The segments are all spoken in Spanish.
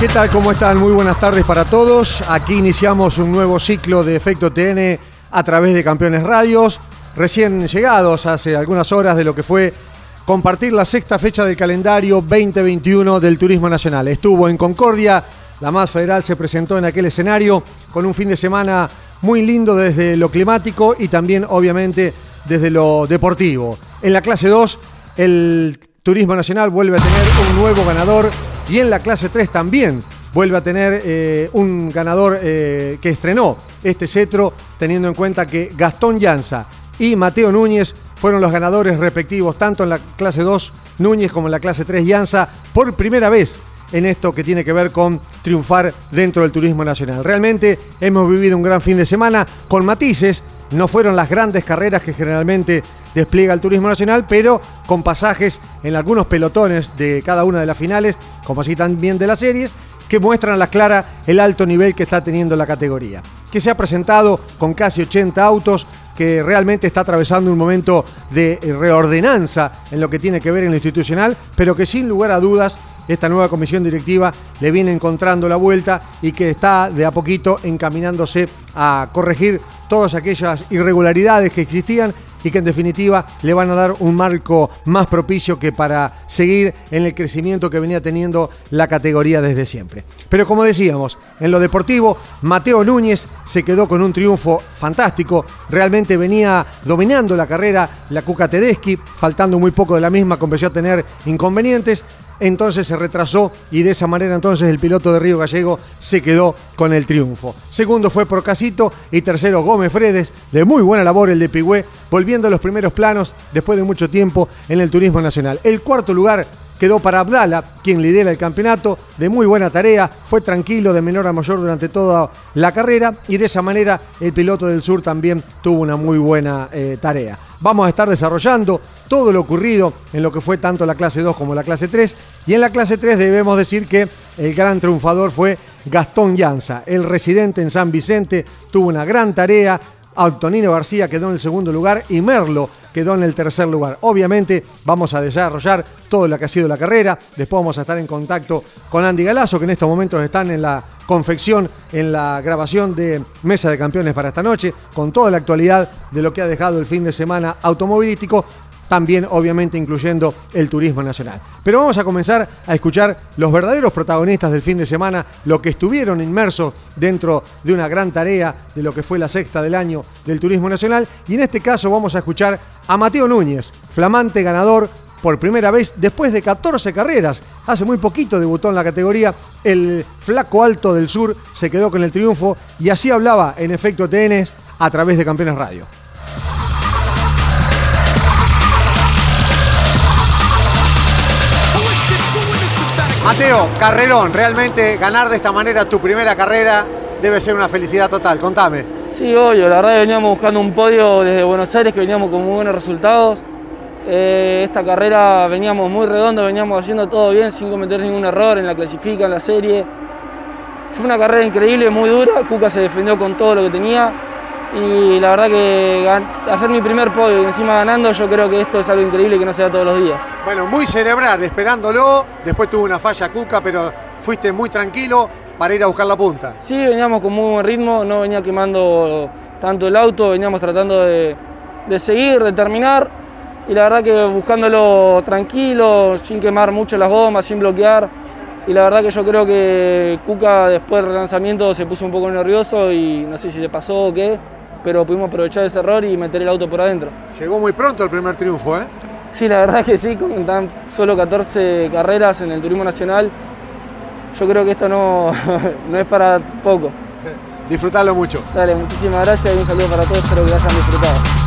¿Qué tal? ¿Cómo están? Muy buenas tardes para todos. Aquí iniciamos un nuevo ciclo de Efecto TN a través de Campeones Radios, recién llegados hace algunas horas de lo que fue compartir la sexta fecha del calendario 2021 del Turismo Nacional. Estuvo en Concordia, la más federal se presentó en aquel escenario con un fin de semana muy lindo desde lo climático y también obviamente desde lo deportivo. En la clase 2, el Turismo Nacional vuelve a tener un nuevo ganador y en la clase 3 también vuelve a tener eh, un ganador eh, que estrenó este cetro, teniendo en cuenta que Gastón Llanza y Mateo Núñez fueron los ganadores respectivos, tanto en la clase 2 Núñez como en la clase 3 Llanza, por primera vez en esto que tiene que ver con triunfar dentro del turismo nacional. Realmente hemos vivido un gran fin de semana con matices, no fueron las grandes carreras que generalmente despliega el turismo nacional, pero con pasajes en algunos pelotones de cada una de las finales, como así también de las series, que muestran a la clara el alto nivel que está teniendo la categoría. Que se ha presentado con casi 80 autos, que realmente está atravesando un momento de reordenanza en lo que tiene que ver en lo institucional, pero que sin lugar a dudas esta nueva comisión directiva le viene encontrando la vuelta y que está de a poquito encaminándose a corregir todas aquellas irregularidades que existían y que en definitiva le van a dar un marco más propicio que para seguir en el crecimiento que venía teniendo la categoría desde siempre. Pero como decíamos, en lo deportivo, Mateo Núñez se quedó con un triunfo fantástico, realmente venía dominando la carrera la Cuca Tedeschi, faltando muy poco de la misma, comenzó a tener inconvenientes, entonces se retrasó y de esa manera entonces el piloto de Río Gallego se quedó con el triunfo. Segundo fue Procasito y tercero Gómez Fredes, de muy buena labor el de Pigüé, volviendo a los primeros planos después de mucho tiempo en el turismo nacional. El cuarto lugar quedó para Abdala, quien lidera el campeonato, de muy buena tarea, fue tranquilo de menor a mayor durante toda la carrera y de esa manera el piloto del sur también tuvo una muy buena eh, tarea. Vamos a estar desarrollando todo lo ocurrido en lo que fue tanto la clase 2 como la clase 3 y en la clase 3 debemos decir que el gran triunfador fue Gastón Llanza, el residente en San Vicente, tuvo una gran tarea, Antonino García quedó en el segundo lugar y Merlo quedó en el tercer lugar. Obviamente vamos a desarrollar todo lo que ha sido la carrera, después vamos a estar en contacto con Andy Galazo, que en estos momentos están en la confección, en la grabación de Mesa de Campeones para esta noche, con toda la actualidad de lo que ha dejado el fin de semana automovilístico, también obviamente incluyendo el turismo nacional. Pero vamos a comenzar a escuchar los verdaderos protagonistas del fin de semana, lo que estuvieron inmersos dentro de una gran tarea de lo que fue la sexta del año del turismo nacional. Y en este caso vamos a escuchar a Mateo Núñez, flamante ganador por primera vez después de 14 carreras. Hace muy poquito debutó en la categoría. El flaco alto del sur se quedó con el triunfo y así hablaba en efecto TN a través de Campeones Radio. Mateo, carrerón, realmente ganar de esta manera tu primera carrera debe ser una felicidad total, contame. Sí, obvio, la verdad veníamos buscando un podio desde Buenos Aires que veníamos con muy buenos resultados. Eh, esta carrera veníamos muy redondo, veníamos haciendo todo bien sin cometer ningún error en la clasifica, en la serie. Fue una carrera increíble, muy dura, Cuca se defendió con todo lo que tenía y la verdad que hacer mi primer podio y encima ganando, yo creo que esto es algo increíble que no se da todos los días. Bueno, muy cerebral, esperándolo, después tuvo una falla Cuca, pero fuiste muy tranquilo para ir a buscar la punta. Sí, veníamos con muy buen ritmo, no venía quemando tanto el auto, veníamos tratando de, de seguir, de terminar y la verdad que buscándolo tranquilo, sin quemar mucho las gomas, sin bloquear. Y la verdad que yo creo que Cuca después del lanzamiento se puso un poco nervioso y no sé si se pasó o qué, pero pudimos aprovechar ese error y meter el auto por adentro. Llegó muy pronto el primer triunfo, ¿eh? Sí, la verdad que sí, con tan solo 14 carreras en el Turismo Nacional, yo creo que esto no, no es para poco. Disfrutarlo mucho. Dale, muchísimas gracias y un saludo para todos, espero que hayan disfrutado.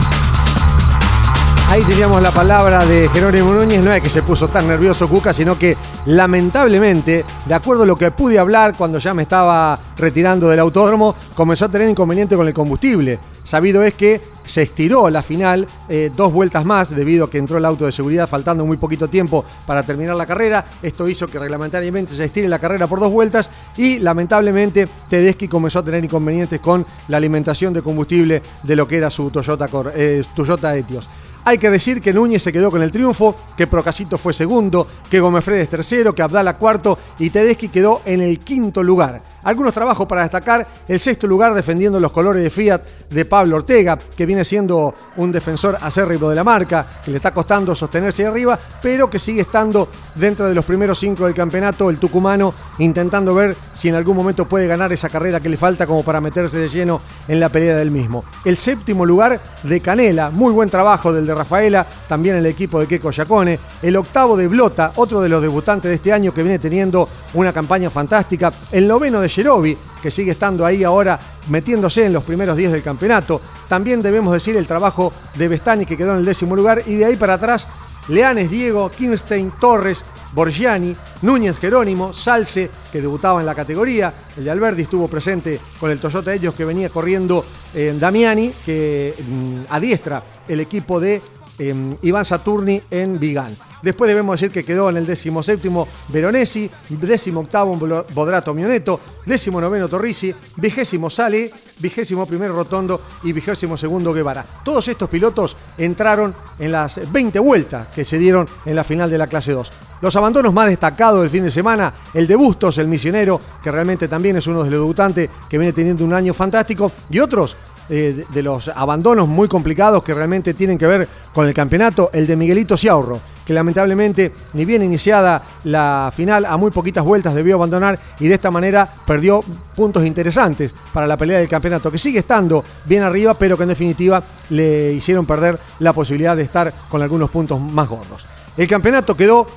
Ahí teníamos la palabra de Jerónimo Núñez, no es que se puso tan nervioso Cuca, sino que lamentablemente, de acuerdo a lo que pude hablar cuando ya me estaba retirando del autódromo, comenzó a tener inconveniente con el combustible. Sabido es que se estiró la final eh, dos vueltas más debido a que entró el auto de seguridad faltando muy poquito tiempo para terminar la carrera. Esto hizo que reglamentariamente se estire la carrera por dos vueltas y lamentablemente Tedeschi comenzó a tener inconvenientes con la alimentación de combustible de lo que era su Toyota, eh, Toyota Etios. Hay que decir que Núñez se quedó con el triunfo, que Procasito fue segundo, que Gómez es tercero, que Abdala cuarto y Tedeschi quedó en el quinto lugar. Algunos trabajos para destacar, el sexto lugar defendiendo los colores de Fiat de Pablo Ortega, que viene siendo un defensor acérrimo de la marca, que le está costando sostenerse ahí arriba, pero que sigue estando dentro de los primeros cinco del campeonato, el tucumano intentando ver si en algún momento puede ganar esa carrera que le falta como para meterse de lleno en la pelea del mismo. El séptimo lugar de Canela, muy buen trabajo del de Rafaela, también el equipo de Keco Yacone. El octavo de Blota, otro de los debutantes de este año que viene teniendo una campaña fantástica. El noveno de Jerobi, que sigue estando ahí ahora metiéndose en los primeros días del campeonato. También debemos decir el trabajo de Bestani, que quedó en el décimo lugar. Y de ahí para atrás, Leanes Diego, Kinstein Torres, Borgiani, Núñez Jerónimo, Salce, que debutaba en la categoría, el de Alberdi estuvo presente con el Toyota Ellos que venía corriendo en eh, Damiani, que mm, adiestra el equipo de em, Iván Saturni en Vigán. Después debemos decir que quedó en el 17 Veronesi, 18 Bodrato Mioneto, 19 Torrisi, 20 Sale, 21 Rotondo y 22 Guevara. Todos estos pilotos entraron en las 20 vueltas que se dieron en la final de la clase 2. Los abandonos más destacados del fin de semana, el de Bustos, el misionero, que realmente también es uno de los debutantes que viene teniendo un año fantástico, y otros eh, de los abandonos muy complicados que realmente tienen que ver con el campeonato, el de Miguelito Ciaurro, que lamentablemente, ni bien iniciada la final, a muy poquitas vueltas debió abandonar y de esta manera perdió puntos interesantes para la pelea del campeonato, que sigue estando bien arriba, pero que en definitiva le hicieron perder la posibilidad de estar con algunos puntos más gordos. El campeonato quedó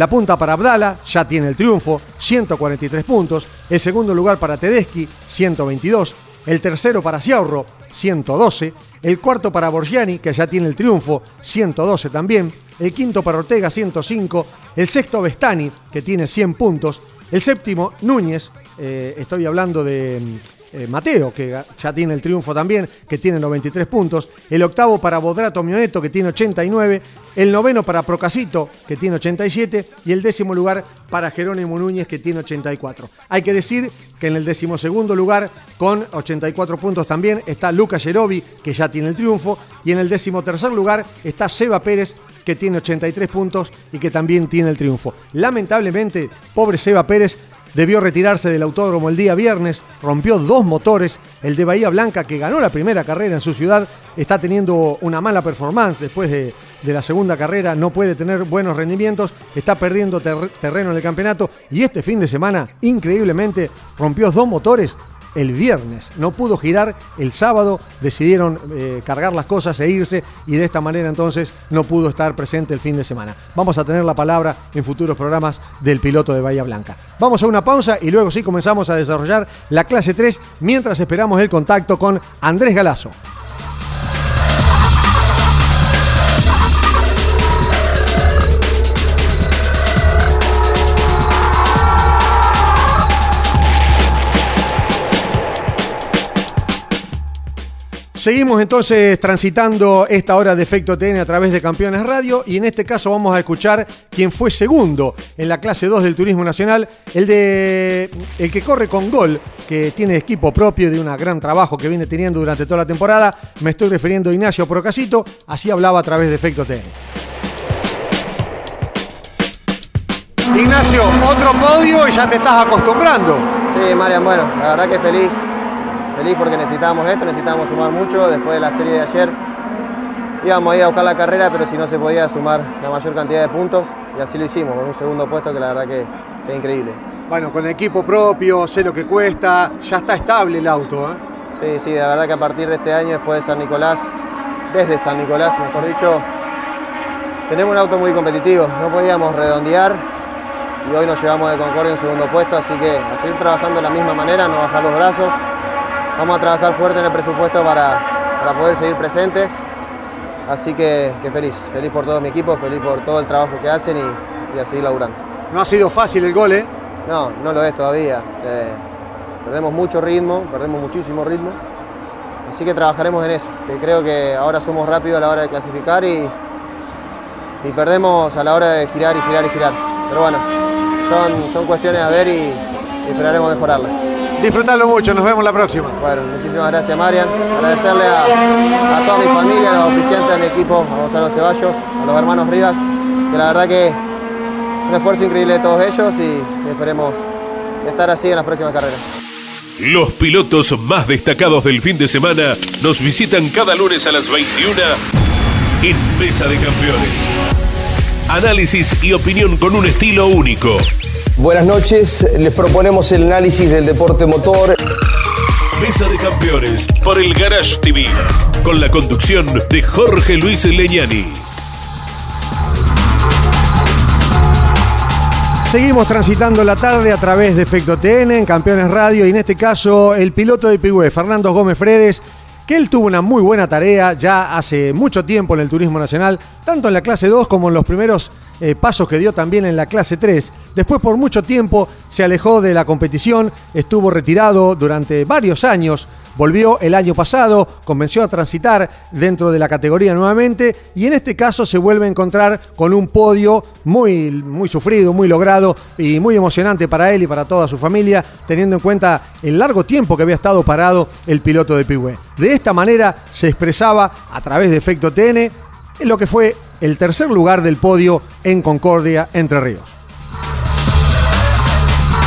la punta para Abdala, ya tiene el triunfo, 143 puntos. El segundo lugar para Tedeschi, 122. El tercero para Ciaurro, 112. El cuarto para Borgiani, que ya tiene el triunfo, 112 también. El quinto para Ortega, 105. El sexto Bestani, que tiene 100 puntos. El séptimo Núñez, eh, estoy hablando de eh, Mateo, que ya tiene el triunfo también, que tiene 93 puntos. El octavo para Bodrato Mioneto, que tiene 89. El noveno para Procasito, que tiene 87. Y el décimo lugar para Jerónimo Núñez, que tiene 84. Hay que decir que en el decimosegundo lugar, con 84 puntos también, está Lucas Yerobi, que ya tiene el triunfo. Y en el decimotercer lugar está Seba Pérez, que tiene 83 puntos y que también tiene el triunfo. Lamentablemente, pobre Seba Pérez debió retirarse del autódromo el día viernes, rompió dos motores, el de Bahía Blanca que ganó la primera carrera en su ciudad, está teniendo una mala performance después de, la segunda carrera, no puede tener buenos rendimientos, está perdiendo terreno en el campeonato y este fin de semana, increíblemente, rompió dos motores el viernes. No pudo girar el sábado, decidieron eh, cargar las cosas e irse y de esta manera entonces no pudo estar presente el fin de semana. Vamos a tener la palabra en futuros programas del piloto de Bahía Blanca. Vamos a una pausa y luego sí comenzamos a desarrollar la clase 3 mientras esperamos el contacto con Andrés Galazo. Seguimos entonces transitando esta hora de Efecto TN a través de Campeones Radio y en este caso vamos a escuchar quien fue segundo en la clase 2 del Turismo Nacional, el de el que corre con gol, que tiene equipo propio de un gran trabajo que viene teniendo durante toda la temporada. Me estoy refiriendo a Ignacio Procasito, así hablaba a través de Efecto TN. Ignacio, otro podio y ya te estás acostumbrando. Sí, Marian, bueno, la verdad que feliz feliz porque necesitábamos esto, necesitábamos sumar mucho. Después de la serie de ayer íbamos a ir a buscar la carrera, pero si no se podía sumar la mayor cantidad de puntos y así lo hicimos, con un segundo puesto que la verdad que, es increíble. Bueno, con equipo propio, sé lo que cuesta, ya está estable el auto. ¿eh? Sí, sí, la verdad que a partir de este año después de San Nicolás, desde San Nicolás, mejor dicho, tenemos un auto muy competitivo, no podíamos redondear y hoy nos llevamos de Concordia en segundo puesto, así que a seguir trabajando de la misma manera, no bajar los brazos vamos a trabajar fuerte en el presupuesto para, poder seguir presentes. Así que, feliz, feliz por todo mi equipo, feliz por todo el trabajo que hacen y, y a seguir laburando. No ha sido fácil el gol, ¿eh? No, no lo es todavía. Eh, perdemos mucho ritmo, perdemos muchísimo ritmo. Así que trabajaremos en eso, que creo que ahora somos rápidos a la hora de clasificar y, y perdemos a la hora de girar y girar y girar. Pero bueno, son, son cuestiones a ver y, esperaremos mejorarla. Disfrutarlo mucho, nos vemos la próxima. Bueno, muchísimas gracias Marian. Agradecerle a, a toda mi familia, a los oficiantes de mi equipo, a Gonzalo Ceballos, a los hermanos Rivas, que la verdad que un esfuerzo increíble de todos ellos y esperemos estar así en las próximas carreras. Los pilotos más destacados del fin de semana nos visitan cada lunes a las 21 en Mesa de Campeones. Análisis y opinión con un estilo único. Buenas noches, les proponemos el análisis del deporte motor. Mesa de Campeones por el Garage TV, con la conducción de Jorge Luis Leñani. Seguimos transitando la tarde a través de Efecto TN en Campeones Radio y en este caso el piloto de Pigüe, Fernando Gómez Fredes, que él tuvo una muy buena tarea ya hace mucho tiempo en el turismo nacional, tanto en la clase 2 como en los primeros eh, pasos que dio también en la clase 3. Después por mucho tiempo se alejó de la competición, estuvo retirado durante varios años Volvió el año pasado, comenzó a transitar dentro de la categoría nuevamente y en este caso se vuelve a encontrar con un podio muy, muy sufrido, muy logrado y muy emocionante para él y para toda su familia, teniendo en cuenta el largo tiempo que había estado parado el piloto de Pigüe. De esta manera se expresaba a través de Efecto TN en lo que fue el tercer lugar del podio en Concordia, Entre Ríos.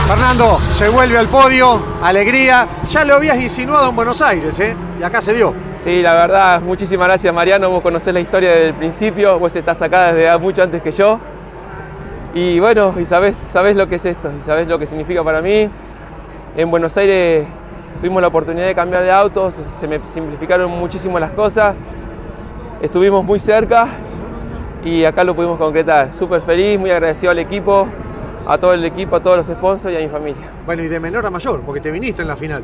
Fernando, se vuelve al podio, alegría. Ya lo habías insinuado en Buenos Aires, ¿eh? Y acá se dio. Sí, la verdad, muchísimas gracias Mariano. Vos conocés la historia desde el principio, vos estás acá desde mucho antes que yo. Y bueno, y sabés, lo que es esto, y sabés lo que significa para mí. En Buenos Aires tuvimos la oportunidad de cambiar de autos, se me simplificaron muchísimo las cosas. Estuvimos muy cerca y acá lo pudimos concretar. Súper feliz, muy agradecido al equipo, a todo el equipo, a todos los sponsors y a mi familia. Bueno, y de menor a mayor, porque te viniste en la final.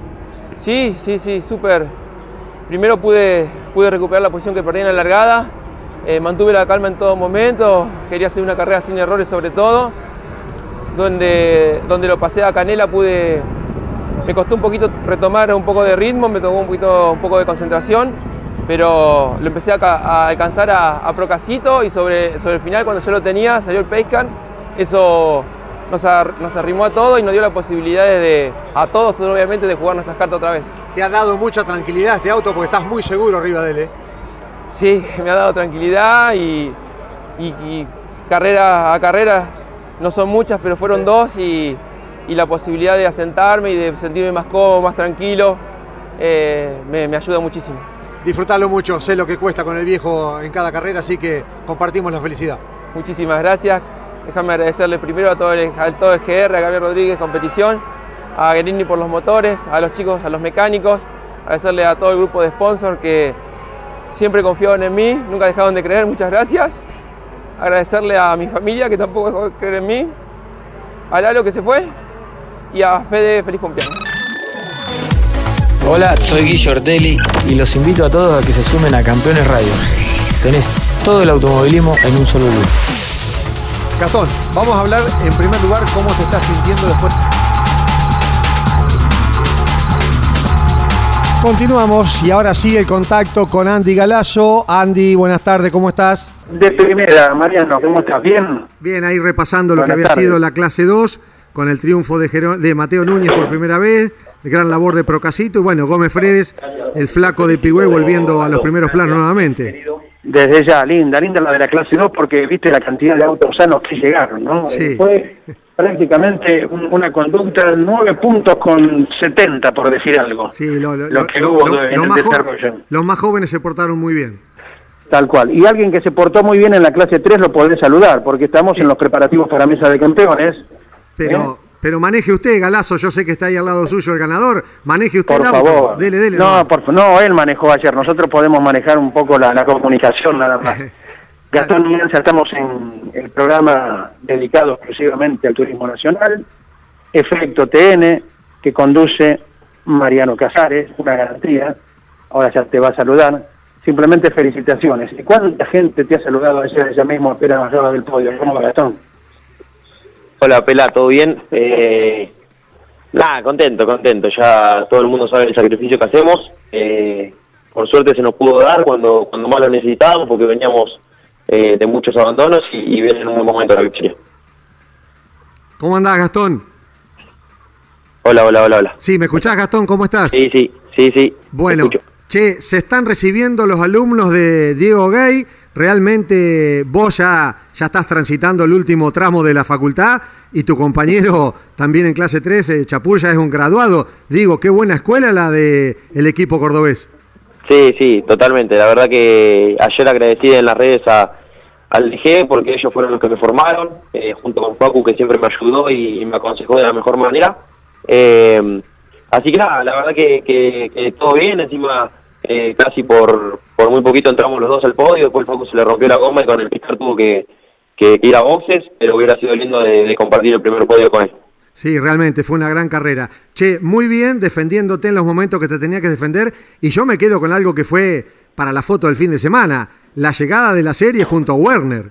Sí, sí, sí, súper. Primero pude, pude recuperar la posición que perdí en la largada, eh, mantuve la calma en todo momento, quería hacer una carrera sin errores sobre todo, donde, donde lo pasé a Canela pude, me costó un poquito retomar un poco de ritmo, me tomó un, poquito, un poco de concentración, pero lo empecé a, alcanzar a, a, Procasito y sobre, sobre el final cuando yo lo tenía salió el Pacecan, eso nos, arrimó a todos y nos dio la posibilidad de, a todos obviamente, de jugar nuestras cartas otra vez. Te ha dado mucha tranquilidad este auto porque estás muy seguro arriba de él, ¿eh? Sí, me ha dado tranquilidad y, carrera a carrera no son muchas, pero fueron dos y, la posibilidad de asentarme y de sentirme más cómodo, más tranquilo, eh, me, me ayuda muchísimo. Disfrutarlo mucho, sé lo que cuesta con el viejo en cada carrera, así que compartimos la felicidad. Muchísimas gracias, Déjame agradecerle primero a todo, el, todo el GR, a Gabriel Rodríguez Competición, a Guerini por los motores, a los chicos, a los mecánicos, agradecerle a todo el grupo de sponsors que siempre confiaron en mí, nunca dejaron de creer, muchas gracias. Agradecerle a mi familia que tampoco dejó de creer en mí, a Lalo que se fue y a Fede, feliz cumpleaños. Hola, soy Guillo Ortelli y los invito a todos a que se sumen a Campeones Radio. Tenés todo el automovilismo en un solo lugar. Gastón, vamos a hablar en primer lugar cómo te estás sintiendo después. Continuamos y ahora sí el contacto con Andy Galazo. Andy, buenas tardes, ¿cómo estás? De primera, Mariano, ¿cómo estás? ¿Bien? Bien, ahí repasando lo que había sido la clase 2 con el triunfo de, de Mateo Núñez por primera vez, gran labor de Procasito y bueno, Gómez Fredes, el flaco de Pigüé volviendo a los primeros planos nuevamente. Desde ya, linda, linda la de la clase 2 porque viste la cantidad de autos sanos que llegaron, ¿no? Sí. Fue prácticamente una conducta, 9 puntos con 70, por decir algo. Sí, lo, que hubo en el desarrollo. Los más jóvenes se portaron muy bien. Tal cual. Y alguien que se portó muy bien en la clase 3 lo podré saludar, porque estamos en los preparativos para Mesa de Campeones. Pero, ¿Eh? Pero maneje usted, Galazo, yo sé que está ahí al lado suyo el ganador, maneje usted por el favor. Dele, dele. No, por, no, él manejó ayer, nosotros podemos manejar un poco la, comunicación nada más. Gastón ya estamos en el programa dedicado exclusivamente al turismo nacional, Efecto TN, que conduce Mariano Casares, una garantía, ahora ya te va a saludar, simplemente felicitaciones. ¿Y cuánta gente te ha saludado ayer ella mismo espera arriba del podio? ¿Cómo va Gastón? Hola, Pela, ¿todo bien? Eh, nada, contento, contento. Ya todo el mundo sabe el sacrificio que hacemos. Eh, por suerte se nos pudo dar cuando, cuando más lo necesitábamos, porque veníamos eh, de muchos abandonos y, y viene en un buen momento la victoria. ¿Cómo andás, Gastón? Hola, hola, hola, hola. Sí, ¿me escuchás, Gastón? ¿Cómo estás? Sí, sí, sí, sí. Bueno, che, se están recibiendo los alumnos de Diego Gay. Realmente vos ya, ya estás transitando el último tramo de la facultad y tu compañero también en clase 3, eh, Chapur, ya es un graduado. Digo, qué buena escuela la de el equipo cordobés. Sí, sí, totalmente. La verdad que ayer agradecí en las redes a, al DG porque ellos fueron los que me formaron, eh, junto con Facu que siempre me ayudó y, me aconsejó de la mejor manera. Eh, así que nada, la verdad que- que todo bien, encima eh, casi por, por muy poquito entramos los dos al podio, después Facu se le rompió la goma y con el piscar tuvo que, que ir a boxes, pero hubiera sido lindo de, de compartir el primer podio con él. Sí, realmente fue una gran carrera. Che, muy bien defendiéndote en los momentos que te tenía que defender y yo me quedo con algo que fue para la foto del fin de semana, la llegada de la serie junto a Werner.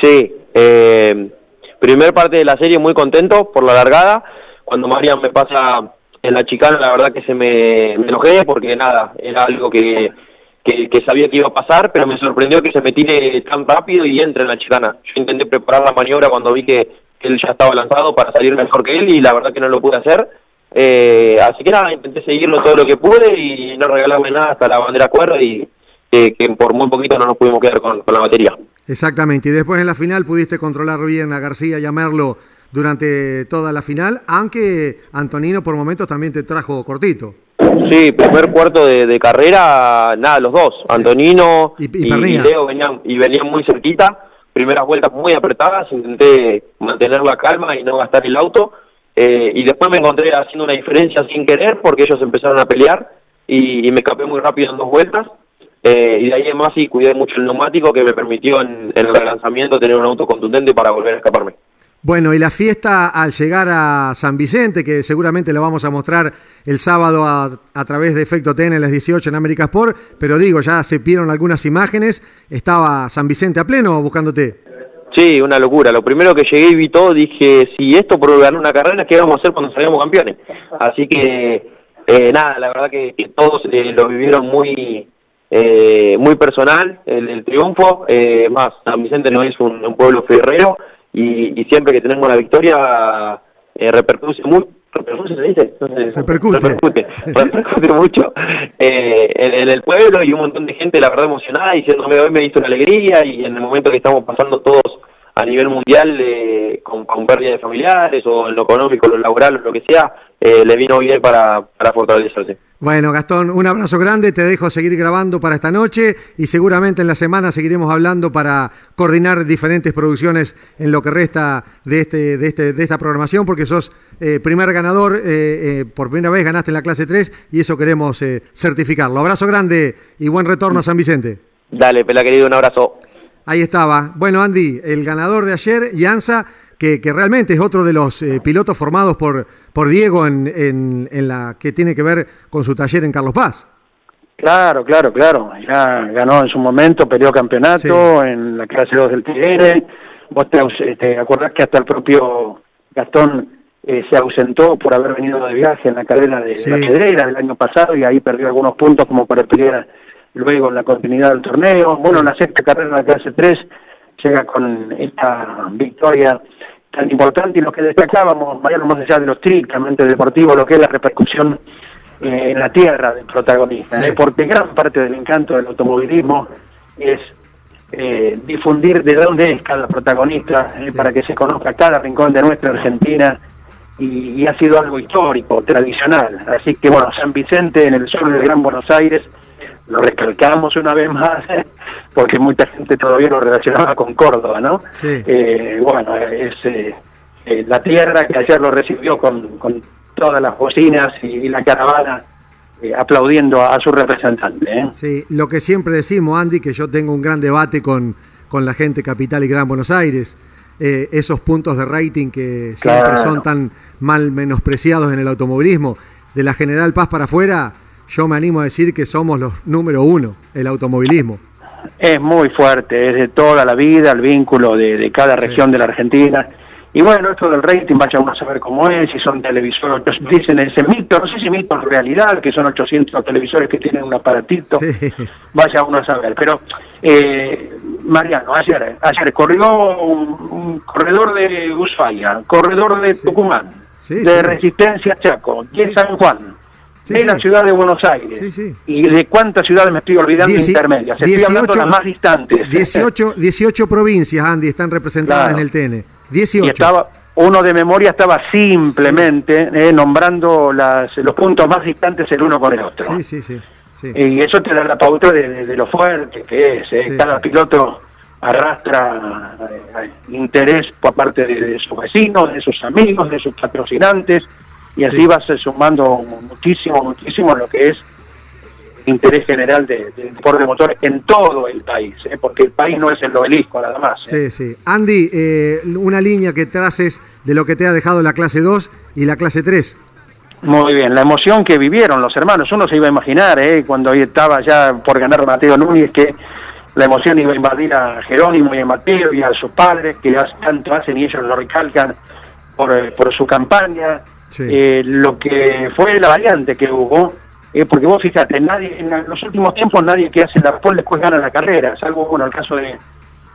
Sí, eh, primer parte de la serie muy contento por la largada. Cuando Marian me pasa en la chicana, la verdad que se me, me enojé porque nada, era algo que, que, sabía que iba a pasar, pero me sorprendió que se me tire tan rápido y entre en la chicana. Yo intenté preparar la maniobra cuando vi que, él ya estaba lanzado para salir mejor que él y la verdad que no lo pude hacer. Eh, así que nada, intenté seguirlo todo lo que pude y no regalarme nada hasta la bandera cuerda y que, que por muy poquito no nos pudimos quedar con, con la batería. Exactamente, y después en la final pudiste controlar bien a García Merlo durante toda la final, aunque Antonino por momentos también te trajo cortito. Sí, primer cuarto de, de carrera, nada, los dos, Antonino Y- y y, Leo venían, y venían muy cerquita, primeras vueltas muy apretadas, intenté mantener la calma y no gastar el auto, eh, y después me encontré haciendo una diferencia sin querer porque ellos empezaron a pelear y, y me escapé muy rápido en dos vueltas, eh, y de ahí en más sí cuidé mucho el neumático que me permitió en, en el relanzamiento tener un auto contundente para volver a escaparme. Bueno, y la fiesta al llegar a San Vicente, que seguramente lo vamos a mostrar el sábado a, a través de Efecto TN en las 18 en América Sport, pero digo, ya se vieron algunas imágenes, estaba San Vicente a pleno buscándote. Sí, una locura. Lo primero que llegué y vi todo, dije, si esto por ganar una carrera, ¿qué vamos a hacer cuando salgamos campeones? Así que, eh, nada, la verdad que, que todos eh, lo vivieron muy eh, muy personal, el, el triunfo. Eh, más, San Vicente no es un, un pueblo ferrero y, y siempre que tenemos la victoria eh, repercute mucho. ¿Repercute se dice? Sé. Repercute. Repercute, repercute mucho eh, en, en el pueblo y un montón de gente, la verdad, emocionada, diciéndome hoy me hizo una alegría y en el momento que estamos pasando todos a nivel mundial eh, con, con pérdida de familiares o en lo económico, lo laboral, o lo que sea, eh, le vino bien para, para fortalecerse. Bueno, Gastón, un abrazo grande, te dejo seguir grabando para esta noche y seguramente en la semana seguiremos hablando para coordinar diferentes producciones en lo que resta de, este, de, este, de esta programación, porque sos eh, primer ganador, eh, eh, por primera vez ganaste en la clase 3 y eso queremos certificarlo. Abrazo grande y buen retorno a San Vicente. Dale, pela querido, un abrazo. Ahí estaba. Bueno, Andy, el ganador de ayer, Yanza, que, que realmente es otro de los eh, pilotos formados por, por Diego en, en, en la que tiene que ver con su taller en Carlos Paz. Claro, claro, claro. Ya ganó en su momento, peleó campeonato en la clase 2 del TN. Vos te, aus- te acordás que hasta el propio Gastón eh, se ausentó por haber venido de viaje en la carrera de, Sí. la Pedrera del año pasado y ahí perdió algunos puntos como para pelear luego en la continuidad del torneo. Bueno, en la sexta carrera en la clase 3 llega con esta victoria tan importante y lo que destacábamos, Mariano, más allá de lo estrictamente deportivo, lo que es la repercusión eh, en la tierra del protagonista, Sí. ¿eh? porque gran parte del encanto del automovilismo es eh, difundir de dónde es cada protagonista, eh, para que se conozca cada rincón de nuestra Argentina, y, y ha sido algo histórico, tradicional. Así que bueno, San Vicente en el sur del Gran Buenos Aires, lo recalcamos una vez más, porque mucha gente todavía lo relacionaba con Córdoba, ¿no? Sí. Eh, bueno, es eh, eh, la tierra que ayer lo recibió con, con todas las bocinas y, y la caravana eh, aplaudiendo a, a su representante. ¿eh? Sí, lo que siempre decimos, Andy, que yo tengo un gran debate con, con la gente capital y Gran Buenos Aires. eh, esos puntos de rating que siempre Claro. son tan mal menospreciados en el automovilismo, de la General Paz para afuera, yo me animo a decir que somos los número uno, el automovilismo. Es muy fuerte, es de toda la vida, el vínculo de, de cada región de la Argentina. Y bueno, esto del rating, vaya uno a saber cómo es, si son televisores, dicen ese mito, no sé si mito en realidad, que son 800 televisores que tienen un aparatito, vaya uno a saber. Pero, eh, Mariano, ayer, ayer corrió un, un corredor de Ushuaia, corredor de Tucumán, de Resistencia Chaco, de San Juan, de la ciudad de Buenos Aires. ¿Y de cuántas ciudades me estoy olvidando Dieci- intermedias? Estoy hablando de las más distantes. 18, 18 provincias, Andy, están representadas Claro. en el TN. 18. Y estaba, uno de memoria estaba simplemente eh, nombrando las, los puntos más distantes el uno con el otro. Sí, sí, sí. sí. Y eso te da la pauta de, de- de lo fuerte que es. eh. Sí, Cada sí. piloto arrastra eh, interés por parte de, de sus vecinos, de sus amigos, de sus patrocinantes, y así Sí. vas eh, sumando muchísimo, muchísimo lo que es interés general de- del deporte motor en todo el país, eh, porque el país no es el obelisco nada más. eh. Sí, sí. Andy, eh, una línea que traces de lo que te ha dejado la clase 2 y la clase 3. Muy bien, la emoción que vivieron los hermanos, uno se iba a imaginar, ¿eh? cuando estaba ya por ganar Mateo Núñez, que la emoción iba a invadir a Jerónimo y a Mateo y a sus padres, que tanto hacen y ellos lo recalcan por, por su campaña, Sí. Eh, lo que fue la variante que hubo, eh, porque vos fíjate, nadie, en los últimos tiempos nadie que hace la pole después gana la carrera, salvo bueno, el caso de,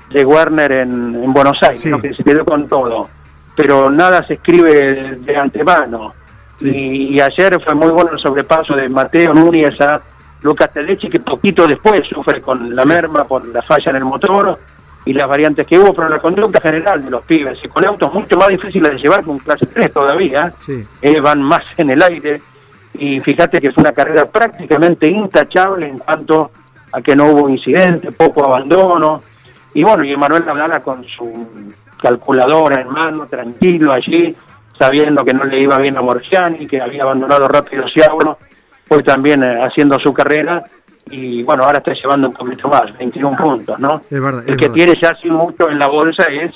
de Werner en, en Buenos Aires, Sí. ¿no? que se quedó con todo, pero nada se escribe de, de antemano. Y, y ayer fue muy bueno el sobrepaso de Mateo Núñez a Lucas Telechi, que poquito después sufre con la merma por la falla en el motor y las variantes que hubo, pero la conducta general de los pibes, y con autos mucho más difíciles de llevar que un clase 3 todavía, Sí. eh, van más en el aire. Y fíjate que fue una carrera prácticamente intachable en cuanto a que no hubo incidente, poco abandono. Y bueno, y Emanuel Lablana con su calculadora en mano, tranquilo allí, sabiendo que no le iba bien a Morciani, que había abandonado rápido Ciaulo, fue también eh, haciendo su carrera. Y bueno, ahora está llevando un poquito más, 21 puntos, ¿no? Es verdad. El es que verdad. tiene ya sin mucho en la bolsa es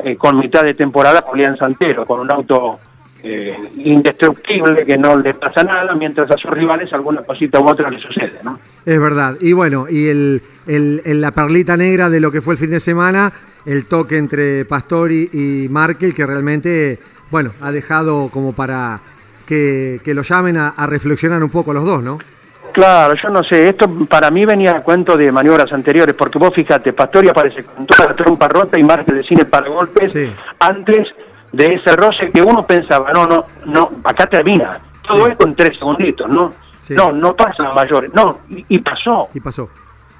eh, con mitad de temporada Julián Santero, con un auto eh, indestructible que no le pasa nada, mientras a sus rivales alguna cosita u otra le sucede, ¿no? Es verdad. Y bueno, y el, el- el- la perlita negra de lo que fue el fin de semana, el toque entre Pastori y Markel, que realmente, bueno, ha dejado como para que, que lo llamen a, a reflexionar un poco los dos, ¿no? Claro, yo no sé, esto para mí venía a cuento de maniobras anteriores, porque vos fíjate, Pastori aparece con toda la trompa rota y Márquez de cine para golpes Sí. antes de ese roce que uno pensaba, no, no, no, acá termina, todo Sí. esto en tres segunditos, ¿no? Sí. No, no pasa mayores, no, y, y pasó, Y pasó.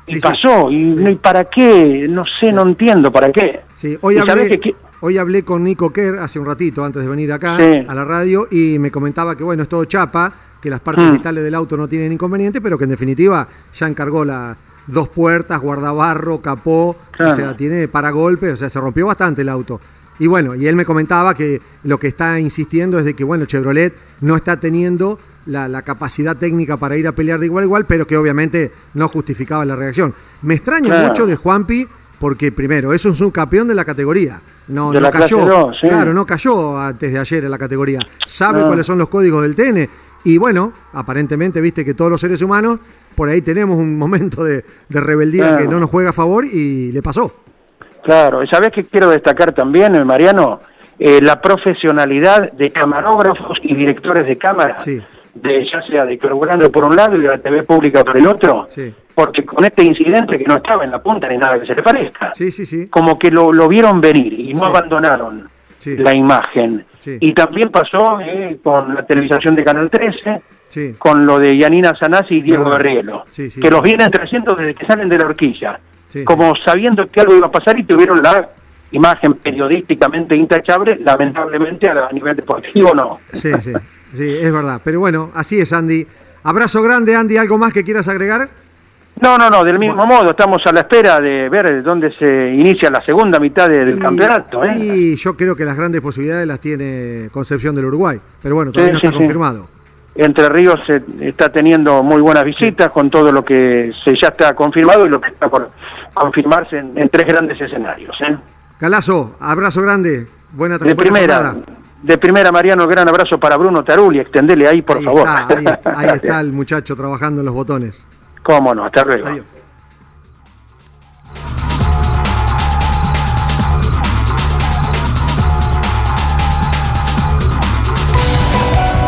y pasó, y, para qué, no sé, no entiendo para qué. Sí, hoy hablé, que hoy hablé con Nico Kerr hace un ratito antes de venir acá a la radio y me comentaba que bueno, es todo chapa, que las partes Mm. vitales del auto no tienen inconveniente, pero que en definitiva ya encargó las dos puertas, guardabarro, capó, Claro. o sea, tiene paragolpes, o sea, se rompió bastante el auto. Y bueno, y él me comentaba que lo que está insistiendo es de que, bueno, Chevrolet no está teniendo la, la capacidad técnica para ir a pelear de igual a igual, pero que obviamente no justificaba la reacción. Me extraña Claro. mucho de Juanpi, porque primero, es un subcampeón de la categoría. No, De no la cayó. sí. Claro, no cayó antes de ayer en la categoría. Sabe No. cuáles son los códigos del TN. Y bueno, aparentemente, viste que todos los seres humanos, por ahí tenemos un momento de, de rebeldía Claro. que no nos juega a favor y le pasó. Claro, ¿y sabés qué quiero destacar también, eh, Mariano? Eh, la profesionalidad de camarógrafos y directores de cámara, Sí. de, ya sea de Carburando por un lado y de la TV pública por el otro, Sí. porque con este incidente que no estaba en la punta ni nada que se le parezca, Sí, sí, sí. como que lo, lo vieron venir y no abandonaron Sí. la imagen. Sí. Y también pasó eh, con la televisación de Canal 13, Sí. con lo de Yanina Sanasi y Diego sí. que los vienen trayendo desde que salen de la horquilla, como sabiendo que algo iba a pasar y tuvieron la imagen periodísticamente intachable, lamentablemente a, a nivel deportivo no. Sí, sí, sí, es verdad. Pero bueno, así es, Andy. Abrazo grande, Andy. ¿Algo más que quieras agregar? No, no, no, del mismo modo, estamos a la espera de ver dónde se inicia la segunda mitad de- del Y- campeonato. ¿eh? Y yo creo que las grandes posibilidades las tiene Concepción del Uruguay. Pero bueno, Sí, todavía no está sí. confirmado. Entre Ríos eh, está teniendo muy buenas visitas con todo lo que se ya está confirmado y lo que está por confirmarse en, en tres grandes escenarios. ¿eh? Calazo, abrazo grande. Buena De primera, jornada. de primera, Mariano, gran abrazo para Bruno Taruli, extendele ahí, por Ahí favor. está, ahí, ahí está el muchacho trabajando en los botones. Cómo no, hasta luego. Adiós.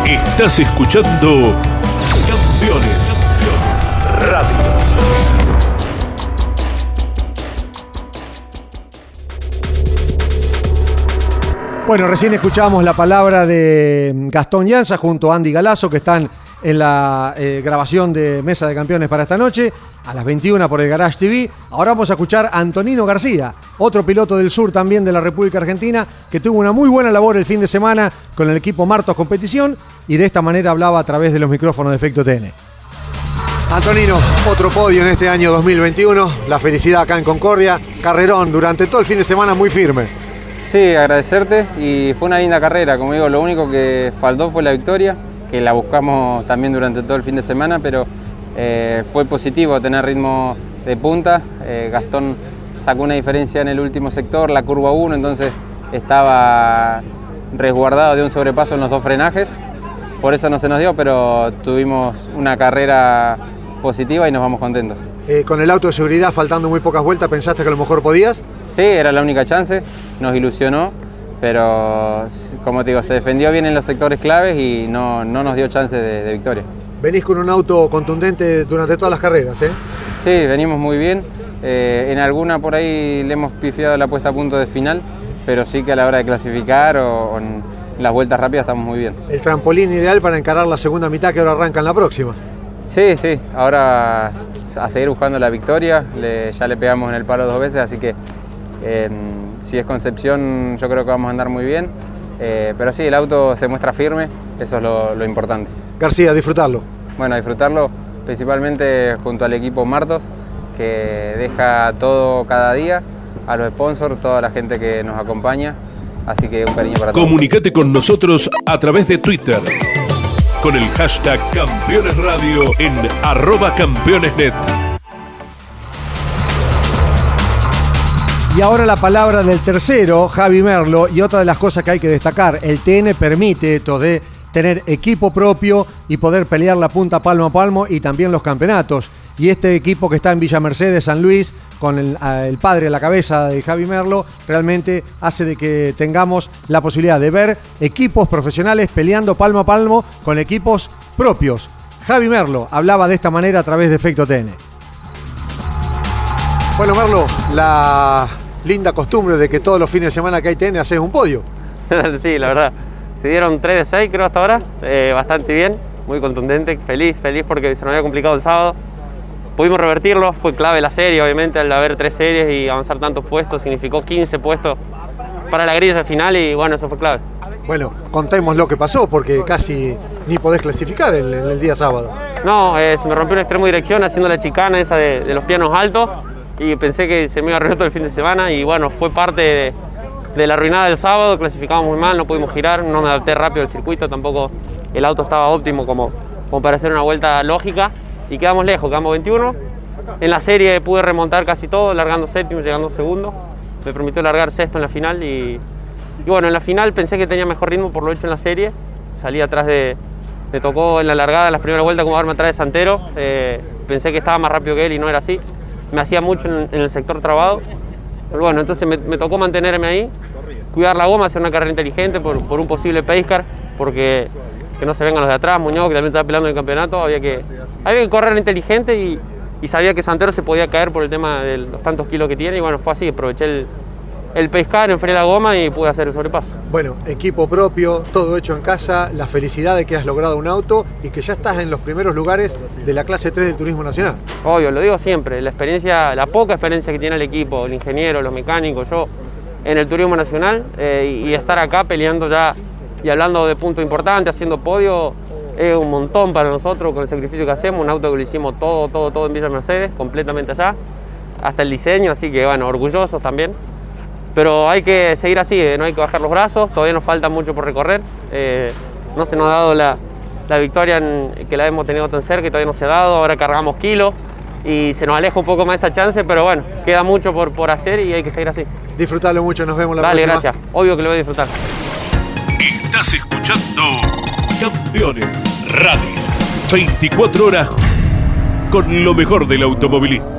Estás escuchando Campeones Radio. Bueno, recién escuchábamos la palabra de Gastón Llanza junto a Andy Galazo, que están en la eh, grabación de Mesa de Campeones para esta noche, a las 21 por el Garage TV. Ahora vamos a escuchar a Antonino García, otro piloto del sur también de la República Argentina, que tuvo una muy buena labor el fin de semana con el equipo Martos Competición y de esta manera hablaba a través de los micrófonos de Efecto TN. Antonino, otro podio en este año 2021, la felicidad acá en Concordia, carrerón durante todo el fin de semana muy firme. Sí, agradecerte y fue una linda carrera, como digo, lo único que faltó fue la victoria, que la buscamos también durante todo el fin de semana, pero eh, fue positivo tener ritmo de punta. Eh, Gastón sacó una diferencia en el último sector, la curva 1, entonces estaba resguardado de un sobrepaso en los dos frenajes, por eso no se nos dio, pero tuvimos una carrera positiva y nos vamos contentos. Eh, con el auto de seguridad faltando muy pocas vueltas, ¿pensaste que a lo mejor podías? Sí, era la única chance, nos ilusionó, pero como te digo, se defendió bien en los sectores claves y no, no nos dio chance de, de victoria. Venís con un auto contundente durante todas las carreras, ¿eh? Sí, venimos muy bien. Eh, en alguna por ahí le hemos pifiado la puesta a punto de final, pero sí que a la hora de clasificar o, o en las vueltas rápidas estamos muy bien. El trampolín ideal para encarar la segunda mitad que ahora arranca en la próxima. Sí, sí, ahora a seguir buscando la victoria, le- ya le pegamos en el palo dos veces, así que eh, si es Concepción yo creo que vamos a andar muy bien, Eh, pero sí, el auto se muestra firme, eso es lo, lo importante. García, disfrutarlo. Bueno, disfrutarlo principalmente junto al equipo Martos, que deja todo cada día, a los sponsors, toda la gente que nos acompaña, así que un cariño para todos. Comunicate con nosotros a través de Twitter con el hashtag Campeones Radio en arroba campeonesnet. Y ahora la palabra del tercero, Javi Merlo, y otra de las cosas que hay que destacar, el TN permite esto de tener equipo propio y poder pelear la punta palmo a palmo y también los campeonatos. Y este equipo que está en Villa Mercedes, San Luis, con el, padre a la cabeza de Javi Merlo, realmente hace de que tengamos la posibilidad de ver equipos profesionales peleando palmo a palmo con equipos propios. Javi Merlo hablaba de esta manera a través de Efecto TN. Bueno, Merlo, la linda costumbre de que todos los fines de semana que hay TN haces un podio. sí, la verdad. Se dieron 3 de 6 creo hasta ahora, eh, bastante bien, muy contundente, feliz, feliz porque se nos había complicado el sábado. Pudimos revertirlo, fue clave la serie, obviamente, al haber tres series y avanzar tantos puestos, significó 15 puestos para la grilla final y bueno, eso fue clave. Bueno, contemos lo que pasó porque casi ni podés clasificar el, el día sábado. No, eh, se me rompió un extremo de dirección haciendo la chicana esa de, de los pianos altos y pensé que se me iba a arruinar todo el fin de semana y bueno, fue parte de, la arruinada del sábado, clasificamos muy mal, no pudimos girar, no me adapté rápido al circuito, tampoco el auto estaba óptimo como, como para hacer una vuelta lógica y quedamos lejos, quedamos 21. En la serie pude remontar casi todo, largando séptimo, llegando segundo. Me permitió largar sexto en la final y, y bueno, en la final pensé que tenía mejor ritmo por lo hecho en la serie. Salí atrás de, me tocó en la largada, en las primeras vueltas, como darme atrás de Santero. Eh, pensé que estaba más rápido que él y no era así. Me hacía mucho en, el sector trabado. Pero bueno, entonces me, tocó mantenerme ahí, cuidar la goma, hacer una carrera inteligente por, por un posible pace car, porque que no se vengan los de atrás, Muñoz, que también estaba peleando en el campeonato, había que, había que correr inteligente y, y sabía que Santero se podía caer por el tema de los tantos kilos que tiene y bueno, fue así, aproveché el, el pace car, enfrié la goma y pude hacer el sobrepaso. Bueno, equipo propio, todo hecho en casa, la felicidad de que has logrado un auto y que ya estás en los primeros lugares de la clase 3 del Turismo Nacional. Obvio, lo digo siempre, la experiencia, la poca experiencia que tiene el equipo, el ingeniero, los mecánicos, yo en el turismo nacional eh, y, y estar acá peleando ya y hablando de puntos importantes, haciendo podio, es un montón para nosotros con el sacrificio que hacemos, un auto que lo hicimos todo, todo, todo en Villa Mercedes, completamente allá, hasta el diseño, así que bueno, orgullosos también. Pero hay que seguir así, eh, no hay que bajar los brazos, todavía nos falta mucho por recorrer, eh, no se nos ha dado la, la victoria en- que la hemos tenido tan cerca y todavía no se ha dado, ahora cargamos kilos y se nos aleja un poco más esa chance, pero bueno, queda mucho por, por hacer y hay que seguir así. Disfrutalo mucho, nos vemos la Dale, próxima. gracias. Obvio que lo voy a disfrutar. Estás escuchando Campeones Radio. 24 horas con lo mejor del automovilismo.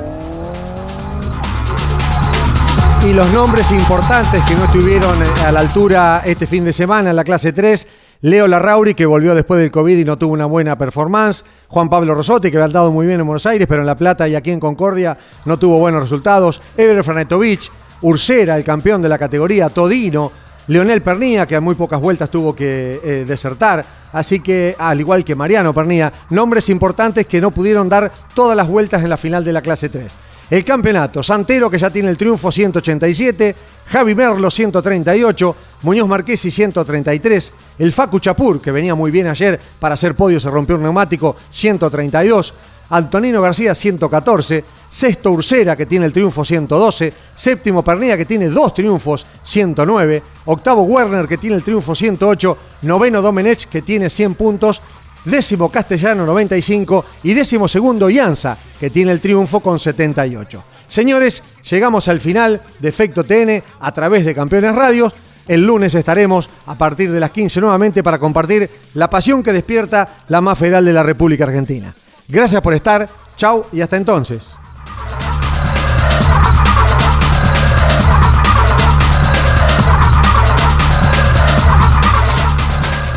Y los nombres importantes que no estuvieron eh, a la altura este fin de semana en la clase 3. Leo Larrauri, que volvió después del COVID y no tuvo una buena performance. Juan Pablo Rosotti, que había dado muy bien en Buenos Aires, pero en La Plata y aquí en Concordia no tuvo buenos resultados. Ever Franetovich, Ursera, el campeón de la categoría, Todino, Leonel Pernía, que a muy pocas vueltas tuvo que eh, desertar. Así que, al igual que Mariano Pernía, nombres importantes que no pudieron dar todas las vueltas en la final de la clase 3. El campeonato, Santero que ya tiene el triunfo 187, Javi Merlo 138, Muñoz Marquesi 133, el Facu Chapur que venía muy bien ayer para hacer podio, se rompió un neumático 132, Antonino García 114, sexto Ursera que tiene el triunfo 112, séptimo Pernilla que tiene dos triunfos 109, octavo Werner que tiene el triunfo 108, noveno Domenech que tiene 100 puntos. Décimo Castellano 95 y décimo segundo Ianza, que tiene el triunfo con 78. Señores, llegamos al final de Efecto TN a través de Campeones Radios. El lunes estaremos a partir de las 15 nuevamente para compartir la pasión que despierta la más federal de la República Argentina. Gracias por estar, chau y hasta entonces.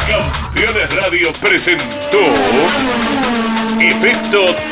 Campeones Radio presentó Efecto